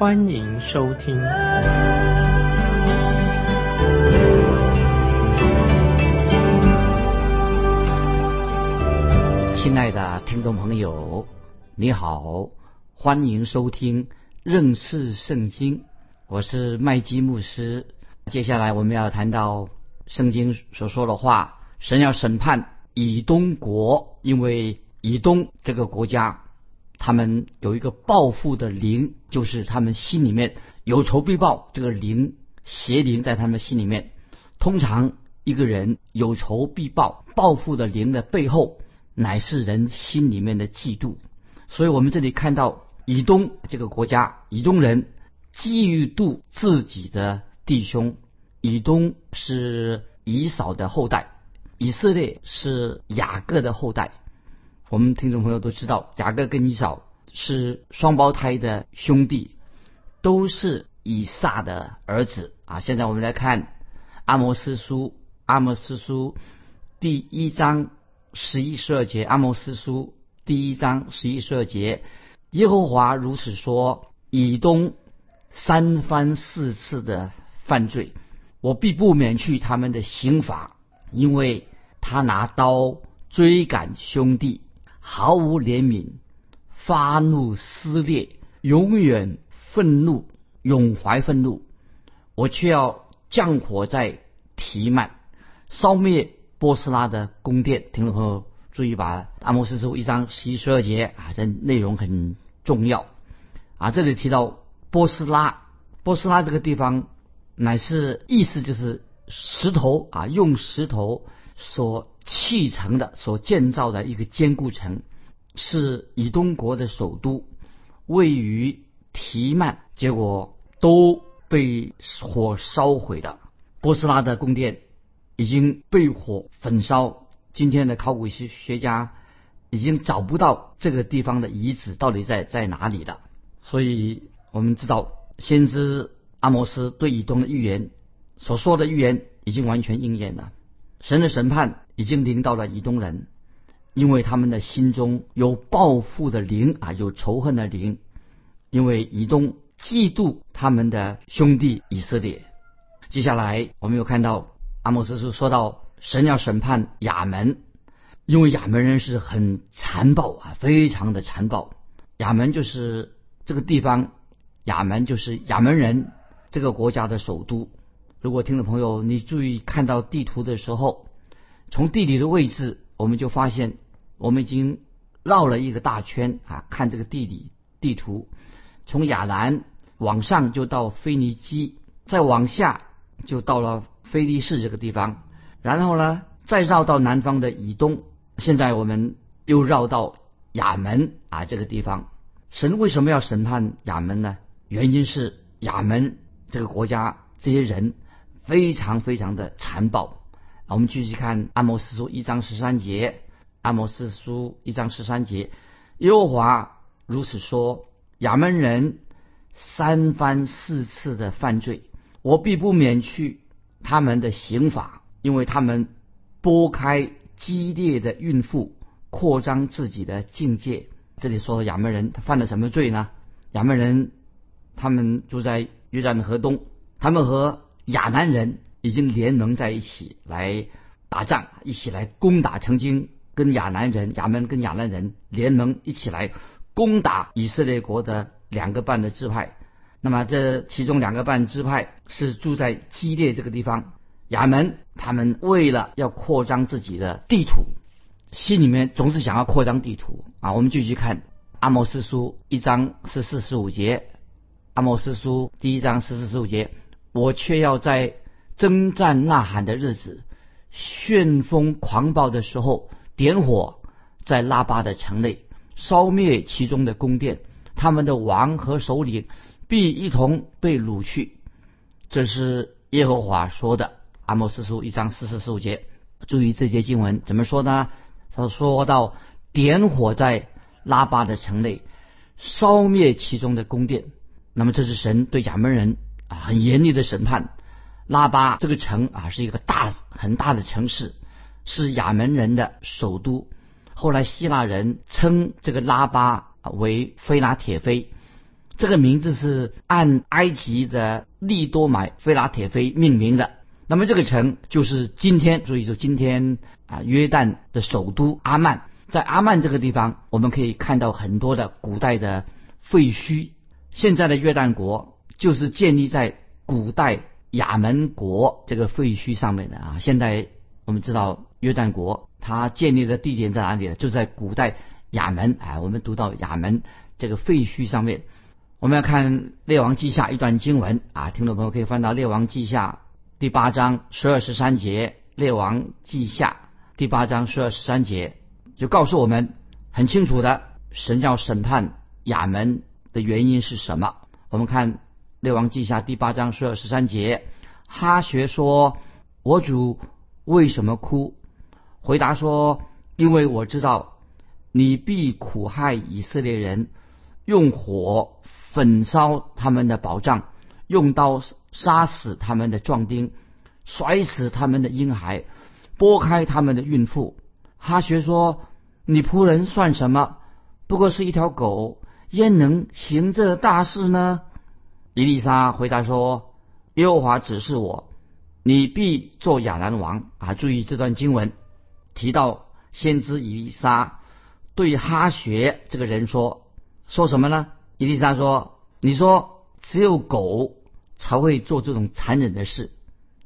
欢迎收听。亲爱的听众朋友，你好，欢迎收听认识圣经，我是麦基牧师。接下来我们要谈到圣经所说的话。神要审判以东国，因为以东这个国家，他们有一个报复的灵，就是他们心里面有仇必报，这个灵邪灵在他们心里面。通常一个人有仇必报，报复的灵的背后，乃是人心里面的嫉妒。所以我们这里看到以东这个国家，以东人嫉妒自己的弟兄。以东是以扫的后代。以色列是雅各的后代，我们听众朋友都知道，雅各跟以扫是双胞胎的兄弟，都是以撒的儿子啊。现在我们来看阿摩斯书，阿摩斯书第一章十一十二节，阿摩斯书第一章十一十二节，耶和华如此说：以东三番四次的犯罪，我必不免去他们的刑罚，因为。他拿刀追赶兄弟，毫无怜悯，发怒撕裂，永远愤怒，永怀愤怒。我却要降火在提曼，烧灭波斯拉的宫殿。听众朋友注意，把阿摩斯书一章十一十二节啊，这内容很重要啊。这里提到波斯拉，波斯拉这个地方乃是意思就是石头啊，用石头。所砌成的、所建造的一个坚固城，是以东国的首都，位于提曼，结果都被火烧毁了。波斯拉的宫殿已经被火焚烧。今天的考古学学家已经找不到这个地方的遗址到底在在哪里了。所以我们知道，先知阿摩斯对以东的预言所说的预言已经完全应验了。神的审判已经临到了以东人，因为他们的心中有报复的灵啊，有仇恨的灵。因为以东嫉妒他们的兄弟以色列。接下来我们又看到阿莫斯书说到神要审判亚门，因为亚门人是很残暴啊，非常的残暴。亚门就是这个地方，亚门就是亚门人这个国家的首都。如果听众朋友你注意看到地图的时候，从地理的位置，我们就发现我们已经绕了一个大圈啊。看这个地理地图，从亚兰往上就到腓尼基，再往下就到了菲利士这个地方，然后呢，再绕到南方的以东。现在我们又绕到亚门啊这个地方。神为什么要审判亚门呢？原因是亚门这个国家这些人。非常非常的残暴。我们继续看阿摩斯书一章十三节。阿摩斯书一章十三节，耶和华如此说：亚门人三番四次的犯罪，我必不免去他们的刑罚，因为他们拨开激烈的孕妇，扩张自己的境界。这里说亚门人他犯了什么罪呢？亚门人他们住在约旦的河东，他们和亚南人已经联盟在一起来打仗，一起来攻打。曾经跟亚南人、亚门跟亚南人联盟一起来攻打以色列国的两个半的支派。那么这其中两个半支派是住在基列这个地方。亚门他们为了要扩张自己的地图，心里面总是想要扩张地图啊。我们继续看阿摩斯书一章十四十五节。阿摩斯书第一章十四十五节。我却要在征战呐喊的日子，旋风狂暴的时候，点火在拉巴的城内，烧灭其中的宫殿，他们的王和首领必一同被掳去。这是耶和华说的。阿摩斯书一章四十四五节，注意这节经文怎么说呢？他说到点火在拉巴的城内，烧灭其中的宫殿。那么这是神对亚门人啊很严厉的审判。拉巴这个城啊是一个大很大的城市，是亚门人的首都。后来希腊人称这个拉巴为菲拉铁菲，这个名字是按埃及的利多买菲拉铁菲命名的。那么这个城就是今天，所以说今天啊，约旦的首都阿曼，在阿曼这个地方，我们可以看到很多的古代的废墟。现在的约旦国就是建立在古代亚门国这个废墟上面的啊。现在我们知道约旦国它建立的地点在哪里呢？就在古代亚门啊。我们读到亚门这个废墟上面，我们要看《列王记下》一段经文啊，听众朋友可以翻到《列王记下》。第八章十二十三节，列王记下第八章十二十三节就告诉我们很清楚的，神要审判亚门的原因是什么？我们看列王记下第八章十二十三节，哈学说：“我主为什么哭？”回答说：“因为我知道你必苦害以色列人，用火焚烧他们的宝藏，用刀。”杀死他们的壮丁，摔死他们的婴孩，拨开他们的孕妇。哈学说：“你仆人算什么？不过是一条狗，焉能行这大事呢？”伊丽莎回答说：“耶和华指示我，你必做亚兰王。”啊，注意这段经文提到先知伊丽莎对哈学这个人说：“说什么呢？”伊丽莎说：“你说只有狗。”才会做这种残忍的事，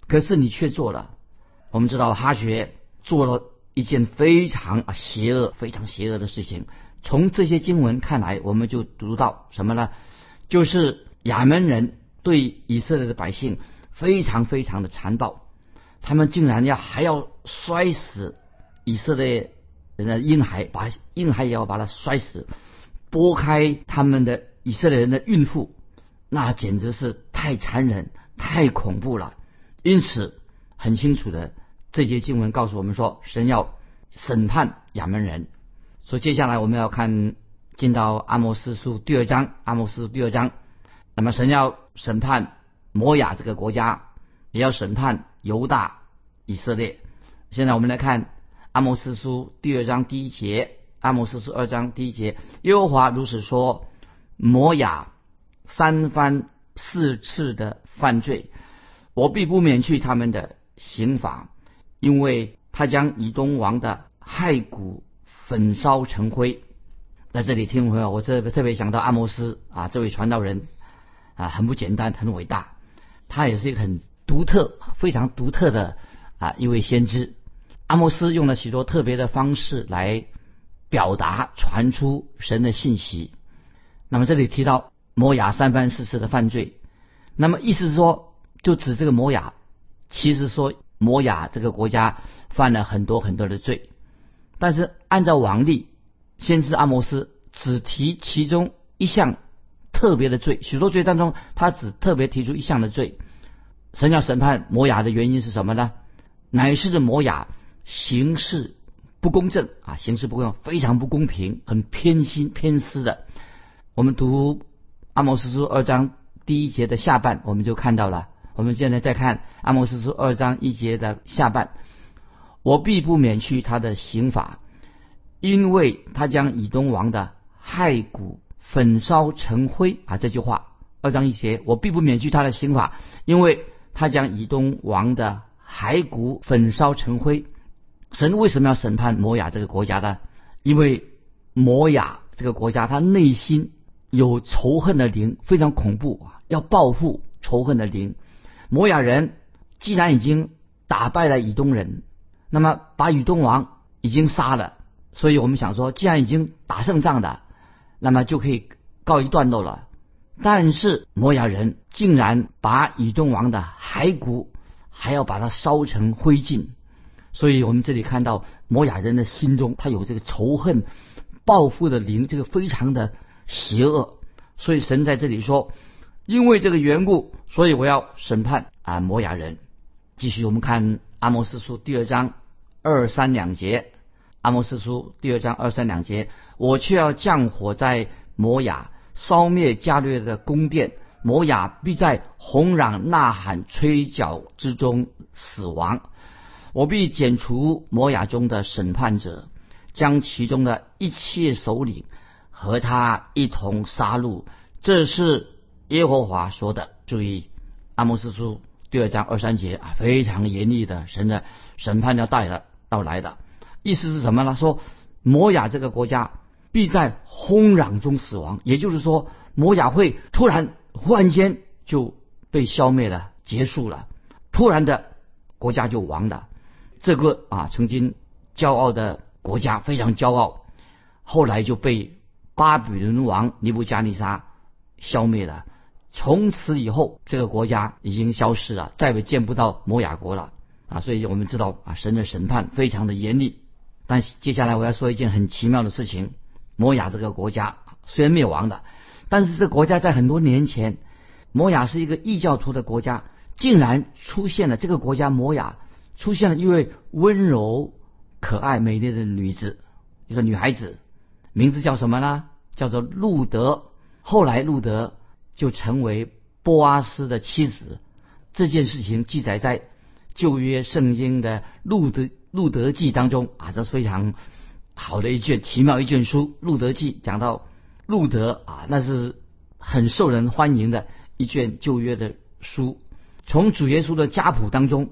可是你却做了。我们知道哈学做了一件非常邪恶、非常邪恶的事情。从这些经文看来，我们就读到什么呢？就是亚门人对以色列的百姓非常非常的残暴，他们竟然要还要摔死以色列人的婴孩，把婴孩也要把它摔死，拨开他们的以色列人的孕妇。那简直是太残忍、太恐怖了。因此，很清楚的，这节经文告诉我们说，神要审判亚门人。所以，接下来我们要看进到阿摩斯书第二章。阿摩斯书第二章，那么神要审判摩亚这个国家，也要审判犹大、以色列。现在我们来看阿摩斯书第二章第一节。阿摩斯书二章第一节，耶和华如此说：摩雅。三番四次的犯罪，我必不免去他们的刑罚，因为他将以东王的骸骨焚烧成灰。在这里听朋友，我特别特别想到阿摩斯啊，这位传道人啊，很不简单，很伟大，他也是一个很独特、非常独特的啊一位先知。阿摩斯用了许多特别的方式来表达、传出神的信息。那么这里提到。摩亚三番四次的犯罪，那么意思是说，就指这个摩亚，其实说摩亚这个国家犯了很多很多的罪，但是按照王例，先知阿摩斯只提其中一项特别的罪，许多罪当中，他只特别提出一项的罪。神要审判摩亚的原因是什么呢？乃是摩亚行事不公正啊，行事不公，非常不公平，很偏心偏私的。我们读。阿摩斯书二章第一节的下半，我们就看到了。我们现在再看阿摩斯书二章一节的下半，我必不免去他的刑罚，因为他将以东王的骸骨焚烧成灰啊！这句话，二章一节，我必不免去他的刑罚，因为他将以东王的骸骨焚烧成灰。神为什么要审判摩亚这个国家呢？因为摩亚这个国家，他内心。有仇恨的灵，非常恐怖啊！要报复仇恨的灵。摩亚人既然已经打败了以东人，那么把以东王已经杀了，所以我们想说，既然已经打胜仗的，那么就可以告一段落了。但是摩亚人竟然把以东王的骸骨还要把它烧成灰烬，所以我们这里看到摩亚人的心中他有这个仇恨、报复的灵，这个非常的。邪恶，所以神在这里说，因为这个缘故，所以我要审判啊摩亚人。继续，我们看阿摩斯书第二章二三两节。阿摩斯书第二章二三两节，我却要降火在摩亚，烧灭加略的宫殿，摩亚必在哄嚷、呐喊、吹角之中死亡。我必剪除摩亚中的审判者，将其中的一切首领和他一同杀戮。这是耶和华说的。注意，阿摩斯书第二章二三节啊，非常严厉的神的审判要带的到来的。意思是什么呢？说摩亚这个国家必在轰嚷中死亡，也就是说，摩亚会突然忽然间就被消灭了，结束了，突然的国家就亡了。这个啊，曾经骄傲的国家非常骄傲，后来就被巴比伦王尼布加尼沙消灭了。从此以后，这个国家已经消失了，再也见不到摩亚国了啊！所以我们知道啊，神的审判非常的严厉。但接下来我要说一件很奇妙的事情：摩亚这个国家虽然灭亡了，但是这个国家在很多年前，摩亚是一个异教徒的国家，竟然出现了这个国家摩亚出现了一位温柔、可爱、美丽的女子，一个女孩子，名字叫什么呢？叫做路德。后来路德就成为波阿斯的妻子。这件事情记载在旧约圣经的路德。《路德记》当中啊，这非常好的一卷奇妙一卷书，《路德记》讲到路德啊，那是很受人欢迎的一卷旧约的书。从主耶稣的家谱当中，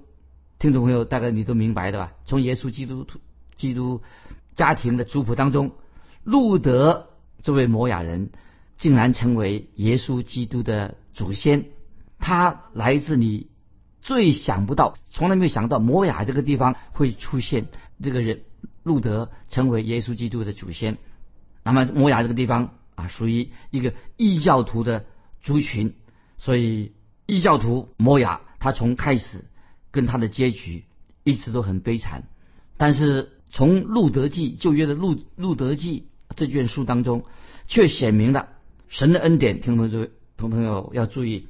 听众朋友大概你都明白的吧？从耶稣基督基督家庭的族谱当中，路德这位摩亚人竟然成为耶稣基督的祖先，他来自你。最想不到，从来没有想到摩雅这个地方会出现这个人路德成为耶稣基督的祖先。那么摩雅这个地方啊，属于一个异教徒的族群，所以异教徒摩雅他从开始跟他的结局一直都很悲惨。但是从路德记旧约的路路德记这卷书当中，却显明了神的恩典。听众朋友，朋朋友要注意，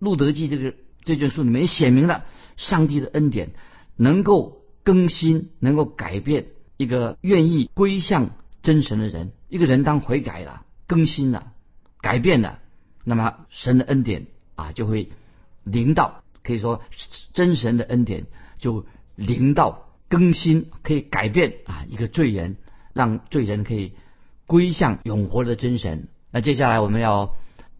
路德记这个。这卷书里面写明了上帝的恩典能够更新、能够改变一个愿意归向真神的人。一个人当悔改了、更新了、改变了，那么神的恩典啊就会临到，可以说真神的恩典就临到更新，可以改变啊一个罪人，让罪人可以归向永活的真神。那接下来我们要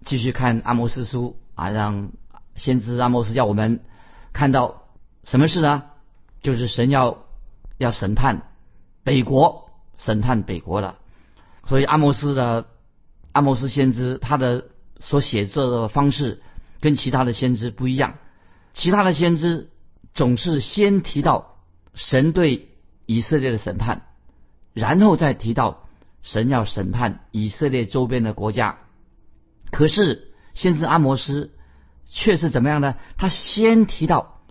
继续看阿摩斯书啊，让。先知阿莫斯叫我们看到什么事呢？就是神要要审判北国，审判北国了。所以阿莫斯的阿莫斯先知他的所写作的方式跟其他的先知不一样。其他的先知总是先提到神对以色列的审判，然后再提到神要审判以色列周边的国家。可是先知阿摩斯。却是怎么样呢？他先提到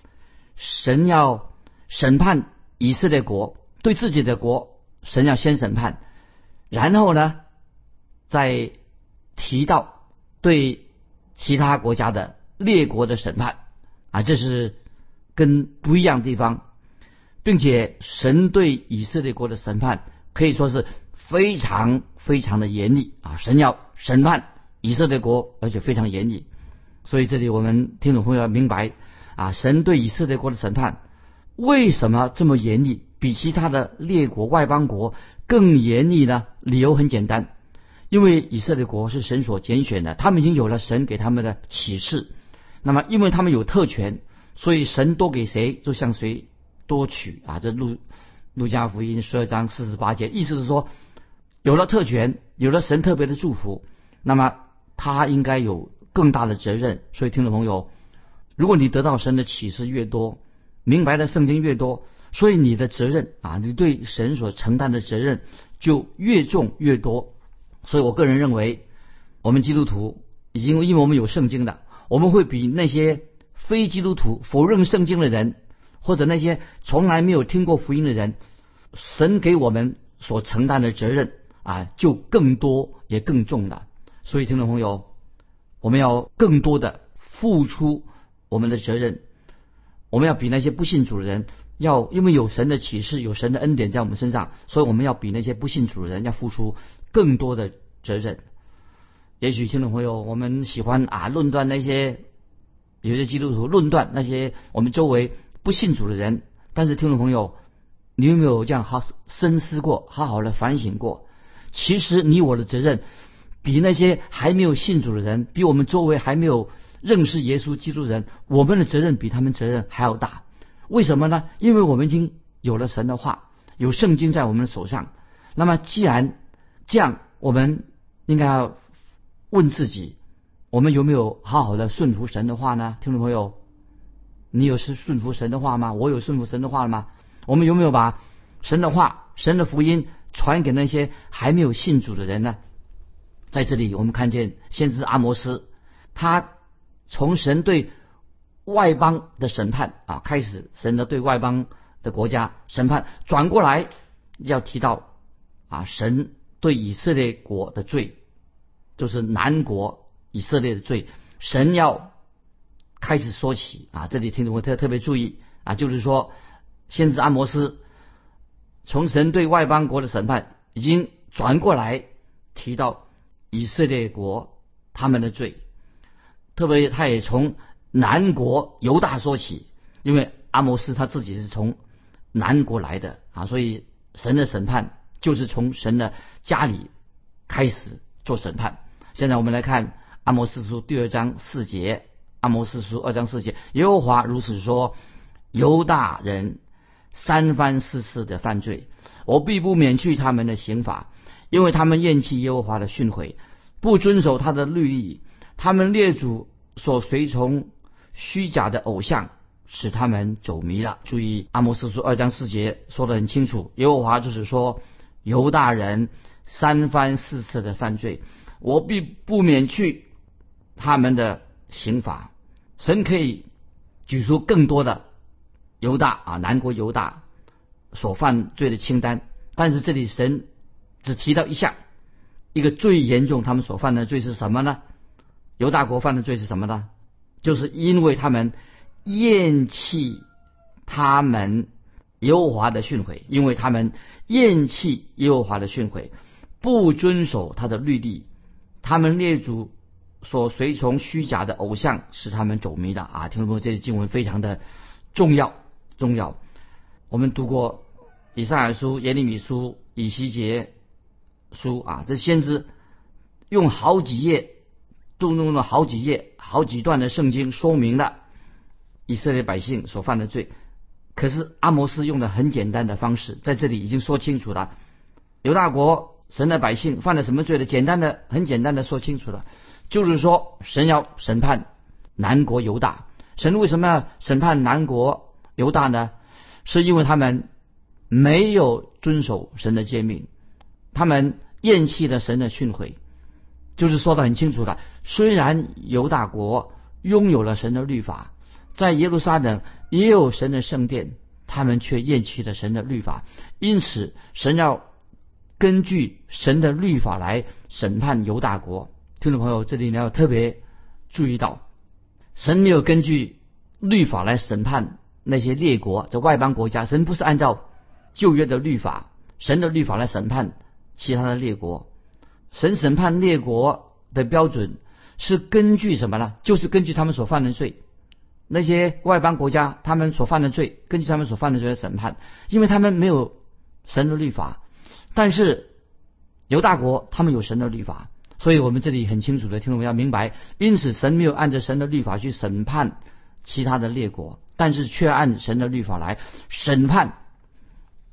神要审判以色列国，对自己的国，神要先审判，然后呢，再提到对其他国家的列国的审判啊，这是跟不一样的地方，并且神对以色列国的审判可以说是非常非常的严厉啊，神要审判以色列国，而且非常严厉。所以这里我们听众朋友要明白啊，神对以色列国的审判为什么这么严厉，比其他的列国外邦国更严厉呢？理由很简单，因为以色列国是神所拣选的，他们已经有了神给他们的启示。那么，因为他们有特权，所以神多给谁就向谁多取啊。这路路加福音十二章四十八节，意思是说，有了特权，有了神特别的祝福，那么他应该有。更大的责任，所以听众朋友，如果你得到神的启示越多，明白的圣经越多，所以你的责任啊，你对神所承担的责任就越重越多。所以我个人认为，我们基督徒已经因为我们有圣经的，我们会比那些非基督徒否认圣经的人，或者那些从来没有听过福音的人，神给我们所承担的责任啊，就更多也更重了。所以听众朋友。我们要更多的付出我们的责任，我们要比那些不信主的人要，因为有神的启示，有神的恩典在我们身上，所以我们要比那些不信主的人要付出更多的责任。也许听众朋友，我们喜欢啊论断那些有些基督徒论断那些我们周围不信主的人，但是听众朋友，你有没有这样好深思过，好好的反省过？其实你我的责任。比那些还没有信主的人，比我们周围还没有认识耶稣基督的人，我们的责任比他们责任还要大。为什么呢？因为我们已经有了神的话，有圣经在我们的手上。那么既然这样，我们应该要问自己：我们有没有好好的顺服神的话呢？听众朋友，你有是顺服神的话吗？我有顺服神的话了吗？我们有没有把神的话、神的福音传给那些还没有信主的人呢？在这里，我们看见先知阿摩斯，他从神对外邦的审判啊开始，神的对外邦的国家审判，转过来要提到啊神对以色列国的罪，就是南国以色列的罪，神要开始说起啊。这里听众会特特别注意啊，就是说先知阿摩斯从神对外邦国的审判，已经转过来提到。以色列国他们的罪，特别他也从南国犹大说起，因为阿摩斯他自己是从南国来的啊，所以神的审判就是从神的家里开始做审判。现在我们来看阿摩斯书第二章四节，阿摩斯书二章四节，耶和华如此说：犹大人三番四次的犯罪，我必不免去他们的刑罚。因为他们厌弃耶和华的训诲，不遵守他的律例，他们列祖所随从虚假的偶像，使他们走迷了。注意，阿摩斯书二章四节说得很清楚，耶和华就是说，犹大人三番四次的犯罪，我必不免去他们的刑罚。神可以举出更多的犹大啊，南国犹大所犯罪的清单，但是这里神。只提到一项，一个最严重，他们所犯的罪是什么呢？犹大国犯的罪是什么呢？就是因为他们厌弃他们耶和华的训诲，因为他们厌弃耶和华的训诲，不遵守他的律例，他们列祖所随从虚假的偶像，使他们走迷的啊！听众朋友，这些经文非常的重要，重要。我们读过以赛亚书、耶利米书、以西结。书啊，这先知用好几页，动用了好几页、好几段的圣经，说明了以色列百姓所犯的罪。可是阿摩斯用的很简单的方式，在这里已经说清楚了：犹大国神的百姓犯了什么罪的？简单的、很简单的说清楚了，就是说神要审判南国犹大。神为什么要审判南国犹大呢？是因为他们没有遵守神的诫命。他们厌弃了神的训诲，就是说的很清楚的。虽然犹大国拥有了神的律法，在耶路撒冷也有神的圣殿，他们却厌弃了神的律法。因此，神要根据神的律法来审判犹大国。听众朋友，这里你要特别注意到，神没有根据律法来审判那些列国，这外邦国家。神不是按照旧约的律法，神的律法来审判。其他的列国，神审判列国的标准是根据什么呢？就是根据他们所犯的罪。那些外邦国家他们所犯的罪，根据他们所犯的罪来审判，因为他们没有神的律法。但是犹大国他们有神的律法，所以我们这里很清楚的听众要明白，因此神没有按照神的律法去审判其他的列国，但是却按神的律法来审判。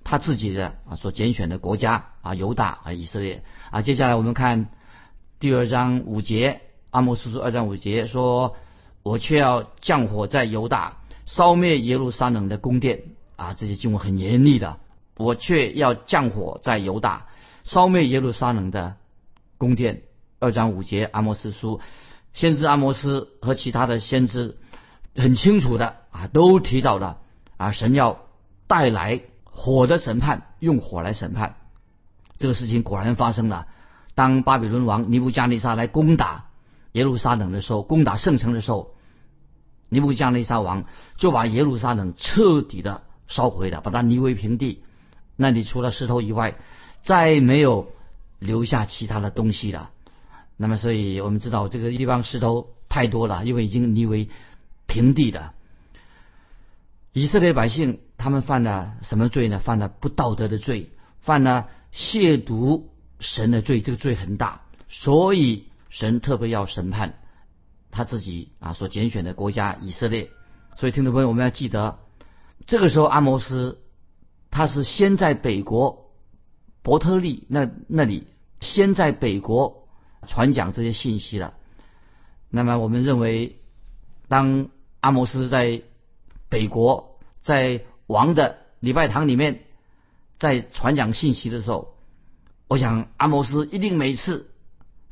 他自己的啊所拣选的国家啊犹大啊以色列啊接下来我们看第二章五节阿摩斯书二章五节说，我却要降火在犹大，烧灭耶路撒冷的宫殿啊这些经文很严厉的，我却要降火在犹大，烧灭耶路撒冷的宫殿。二章五节阿摩斯书，先知阿摩斯和其他的先知很清楚的啊都提到了啊神要带来。火的审判，用火来审判，这个事情果然发生了。当巴比伦王尼布加尼撒来攻打耶路撒冷的时候，攻打圣城的时候，尼布加内沙王就把耶路撒冷彻底的烧毁了，把它夷为平地。那里除了石头以外，再没有留下其他的东西了。那么，所以我们知道这个地方石头太多了，因为已经夷为平地的。以色列百姓他们犯了什么罪呢？犯了不道德的罪，犯了亵渎神的罪，这个罪很大，所以神特别要审判他自己啊所拣选的国家以色列。所以，听众朋友，我们要记得，这个时候阿摩斯他是先在北国伯特利那那里，先在北国传讲这些信息的。那么，我们认为，当阿摩斯在北国在王的礼拜堂里面，在传讲信息的时候，我想阿摩斯一定每次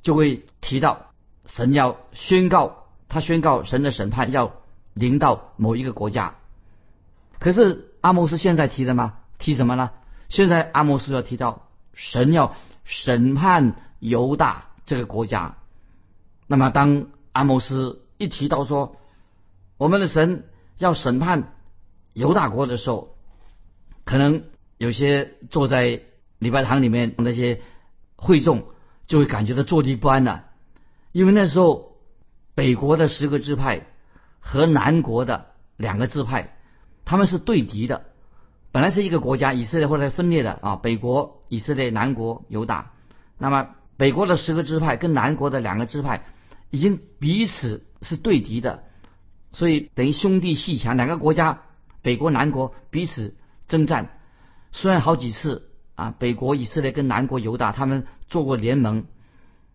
就会提到神要宣告，他宣告神的审判要临到某一个国家。可是阿摩斯现在提的吗？提什么呢？现在阿摩斯要提到神要审判犹大这个国家。那么当阿摩斯一提到说我们的神。要审判犹大国的时候，可能有些坐在礼拜堂里面那些会众就会感觉到坐立不安了，因为那时候北国的十个支派和南国的两个支派他们是对敌的，本来是一个国家以色列后来分裂的啊，北国以色列，南国犹大。那么北国的十个支派跟南国的两个支派已经彼此是对敌的。所以等于兄弟戏强，两个国家，北国南国彼此征战，虽然好几次啊，北国以色列跟南国犹大他们做过联盟，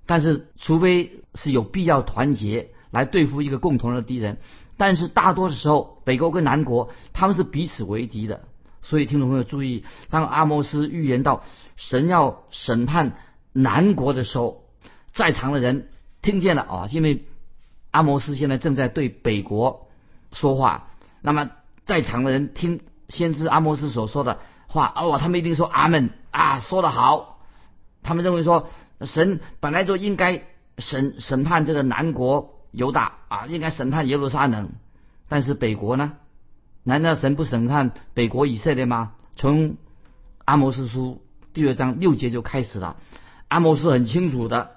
但是除非是有必要团结来对付一个共同的敌人，但是大多的时候，北国跟南国他们是彼此为敌的。所以听众朋友注意，当阿摩斯预言到神要审判南国的时候，在场的人听见了啊，因为。阿摩斯现在正在对北国说话，那么在场的人听先知阿摩斯所说的话，哦，他们一定说阿门啊，说得好。他们认为说神本来就应该审审判这个南国犹大啊，应该审判耶路撒冷，但是北国呢？难道神不审判北国以色列吗？从阿摩斯书第二章六节就开始了，阿摩斯很清楚的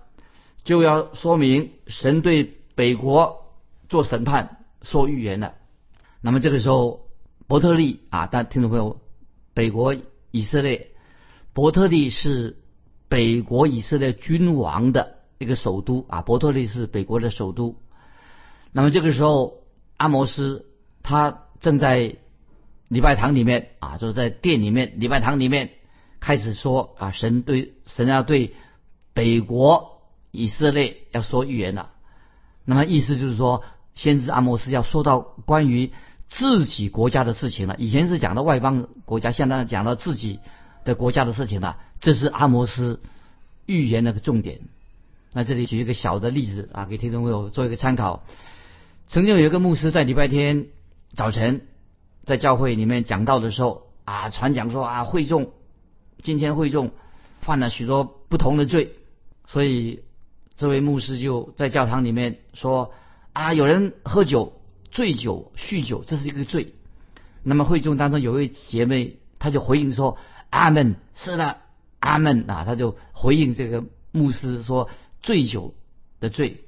就要说明神对。北国做审判说预言的，那么这个时候伯特利啊，大家听众朋友，北国以色列，伯特利是北国以色列君王的一个首都啊，伯特利是北国的首都。那么这个时候，阿摩斯他正在礼拜堂里面啊，就是在殿里面礼拜堂里面开始说啊，神对神要对北国以色列要说预言了。那么意思就是说，先知阿摩斯要说到关于自己国家的事情了。以前是讲到外邦国家，现在讲到自己的国家的事情了。这是阿摩斯预言的个重点。那这里举一个小的例子啊，给听众朋友做一个参考。曾经有一个牧师在礼拜天早晨在教会里面讲道的时候啊，传讲说啊，会众今天会众犯了许多不同的罪，所以。这位牧师就在教堂里面说：“啊，有人喝酒、醉酒、酗酒，这是一个罪。”那么会众当中有位姐妹，她就回应说：“阿门，是的，阿门啊！”她就回应这个牧师说：“醉酒的罪。”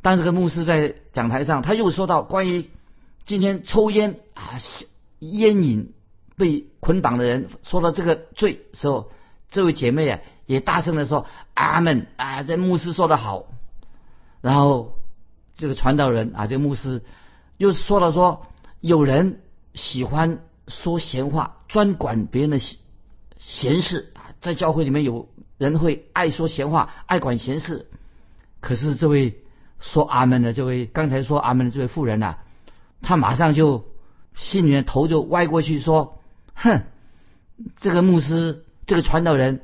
但这个牧师在讲台上，他又说到关于今天抽烟啊、烟瘾被捆绑的人，说到这个罪时候，这位姐妹啊。也大声的说：“阿门啊！”这牧师说的好。然后这个传道人啊，这个牧师又说了说：“有人喜欢说闲话，专管别人的闲闲事啊，在教会里面有人会爱说闲话，爱管闲事。可是这位说阿门的这位，刚才说阿门的这位妇人呐，他马上就心里面头就歪过去说：‘哼，这个牧师，这个传道人。’”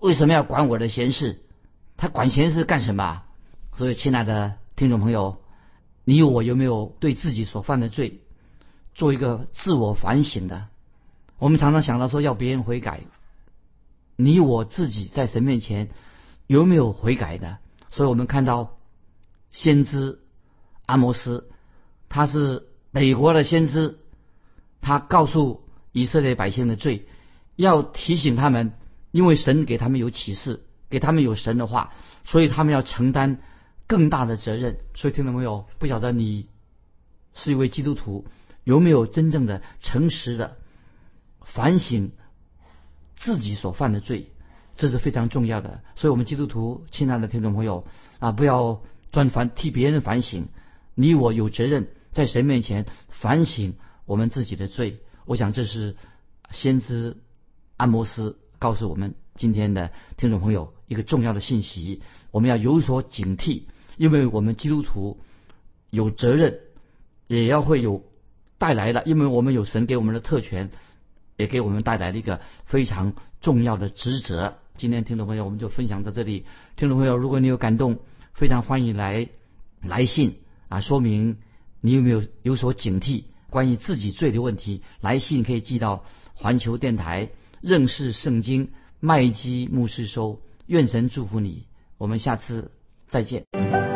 为什么要管我的闲事？他管闲事干什么？所以，亲爱的听众朋友，你我有没有对自己所犯的罪做一个自我反省的？我们常常想到说要别人悔改，你我自己在神面前有没有悔改的？所以我们看到先知阿摩斯，他是美国的先知，他告诉以色列百姓的罪，要提醒他们，因为神给他们有启示，给他们有神的话，所以他们要承担更大的责任。所以听到没有？不晓得你是一位基督徒，有没有真正的诚实的反省自己所犯的罪？这是非常重要的。所以，我们基督徒，亲爱的听众朋友啊，不要专反替别人反省，你我有责任在神面前反省我们自己的罪。我想，这是先知安摩斯告诉我们今天的听众朋友一个重要的信息。我们要有所警惕，因为我们基督徒有责任，也要会有带来的，因为我们有神给我们的特权，也给我们带来了一个非常重要的职责。今天听众朋友，我们就分享到这里。听众朋友，如果你有感动，非常欢迎来来信啊，说明你有没有有所警惕关于自己罪的问题。来信可以寄到环球电台认识圣经麦基牧师收。愿神祝福你，我们下次再见。